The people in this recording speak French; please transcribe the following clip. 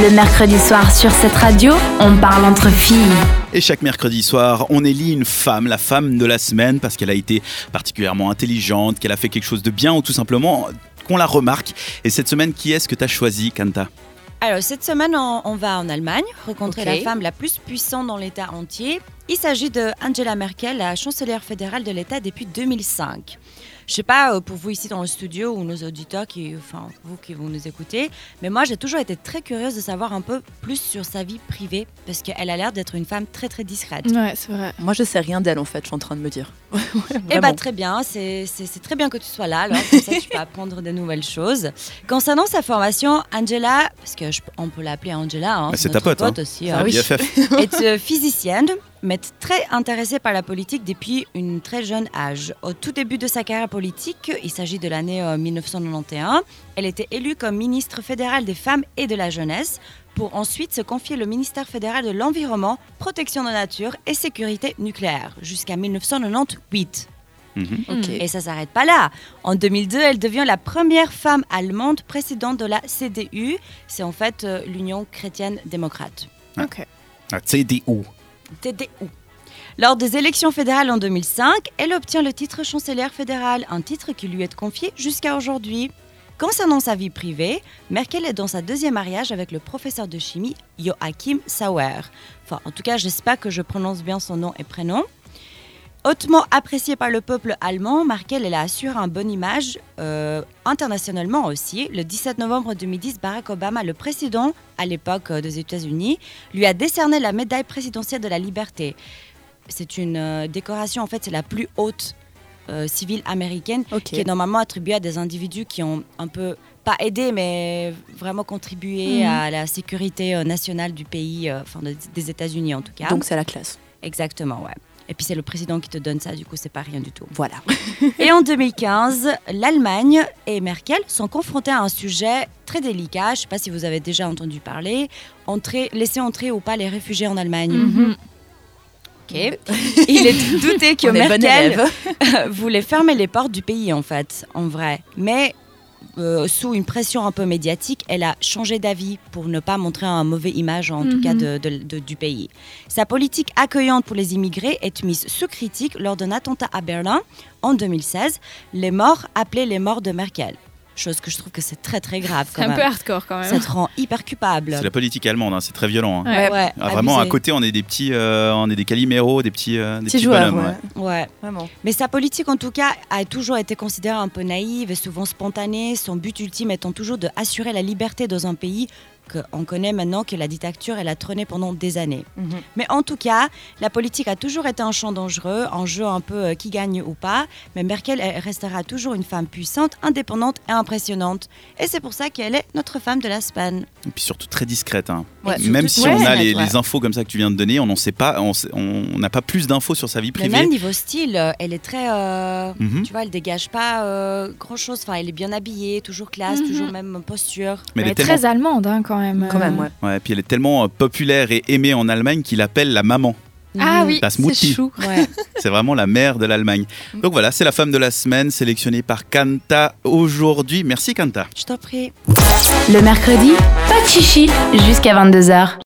Le mercredi soir sur cette radio, on parle entre filles. Et chaque mercredi soir, on élit une femme, la femme de la semaine, parce qu'elle a été particulièrement intelligente, qu'elle a fait quelque chose de bien ou tout simplement qu'on la remarque. Et cette semaine, qui est-ce que tu as choisi, Kanta? Alors, cette semaine, on, on va en Allemagne rencontrer la femme la plus puissante dans l'État entier. Il s'agit de Angela Merkel, la chancelière fédérale de l'État depuis 2005. Je sais pas euh, pour vous ici dans le studio ou nos auditeurs, qui, enfin vous qui vous nous écoutez, mais moi j'ai toujours été très curieuse de savoir un peu plus sur sa vie privée parce qu'elle a l'air d'être une femme très très discrète. Ouais, c'est vrai. Moi, je sais rien d'elle en fait, je suis en train de me dire. Eh bah très bien, c'est très bien que tu sois là, alors comme ça tu peux apprendre de nouvelles choses. Concernant sa formation, Angela, parce que je- on peut l'appeler Angela, hein, Bah, c'est notre ta pote, hein. aussi, Ah hein, oui. BFF. est euh, physicienne, mais très intéressée par la politique depuis un très jeune âge. Au tout début de sa carrière politique, il s'agit de l'année euh, 1991, elle était élue comme ministre fédérale des femmes et de la jeunesse pour ensuite se confier le ministère fédéral de l'environnement, protection de la nature et sécurité nucléaire jusqu'à 1998. Mhm. Et ça s'arrête pas là. En 2002, elle devient la première femme allemande présidente de la CDU. C'est en fait euh, l'Union chrétienne démocrate. Ok. Ah, CDU. Lors des élections fédérales en 2005, elle obtient le titre chancelière fédérale, un titre qui lui est confié jusqu'à aujourd'hui. Concernant sa vie privée, Merkel est dans sa deuxième mariage avec le professeur de chimie Joachim Sauer. Enfin, en tout cas, j'espère que je prononce bien son nom et prénom. Hautement appréciée par le peuple allemand, Merkel elle a assuré un bonne image euh, internationalement aussi. Le 17 novembre 2010, Barack Obama, le président à l'époque euh, des États-Unis, lui a décerné la médaille présidentielle de la liberté. C'est une euh, décoration, en fait, c'est la plus haute euh, civile américaine qui est normalement attribuée à des individus qui ont un peu, pas aidé, mais vraiment contribué Mhm. à la sécurité nationale du pays, enfin de- des États-Unis en tout cas. Donc, c'est la classe. Exactement, ouais. Et puis c'est le président qui te donne ça, du coup c'est pas rien du tout. Voilà. Et en 2015, l'Allemagne et Merkel sont confrontés à un sujet très délicat. Je sais pas si vous avez déjà entendu parler. Entrer, laisser entrer ou pas les réfugiés en Allemagne. Ok. Il est douté que Merkel voulait fermer les portes du pays en fait, en vrai. Mais euh, sous une pression un peu médiatique, elle a changé d'avis pour ne pas montrer un mauvais image en tout Mhm. cas de- de- de- du pays. Sa politique accueillante pour les immigrés est mise sous critique lors d'un attentat à Berlin en 2016. Les morts appelaient les morts de Merkel. Chose que je trouve que c'est très très grave C'est quand un même. peu hardcore quand Ça même. te rend hyper culpable. C'est la politique allemande, hein, c'est très violent. hein. Ouais. Ouais, Ah, vraiment, à côté, on est des petits, euh, on est des caliméros, des petits, euh, des Petit petits joueur, bonhommes. ouais. ouais. Ouais. Vraiment. Mais sa politique, en tout cas, a toujours été considérée un peu naïve et souvent spontanée, son but ultime étant toujours de assurer la liberté dans un pays qu'on connaît maintenant que la dictature, elle a trôné pendant des années. Mhm. Mais en tout cas, la politique a toujours été un champ dangereux, un jeu un peu euh, qui gagne ou pas. Mais Merkel elle restera toujours une femme puissante, indépendante et impressionnante. Et c'est pour ça qu'elle est notre femme de la semaine. Et puis surtout très discrète. hein. Ouais. Même Surtout si on a les, ouais. les infos comme ça que tu viens de donner, on n'en sait pas, on on n'a pas plus d'infos sur sa vie Mais privée. même niveau style, euh, elle est très. euh, Mhm. Tu vois, elle dégage pas euh, grand chose. Enfin, elle est bien habillée, toujours classe, Mhm. toujours même posture. Mais elle Elle est est tellement, très allemande hein, quand même. Quand même, Euh, ouais. ouais, puis elle est tellement euh, populaire et aimée en Allemagne qu'il appelle la maman. Ah Mhm. oui, La c'est smoothie. chou. Ouais. C'est vraiment la mère de l'Allemagne. Donc voilà, c'est la femme de la semaine sélectionnée par Kanta aujourd'hui. Merci Kanta. Je t'en prie. Le mercredi, pas de chichi jusqu'à 22h.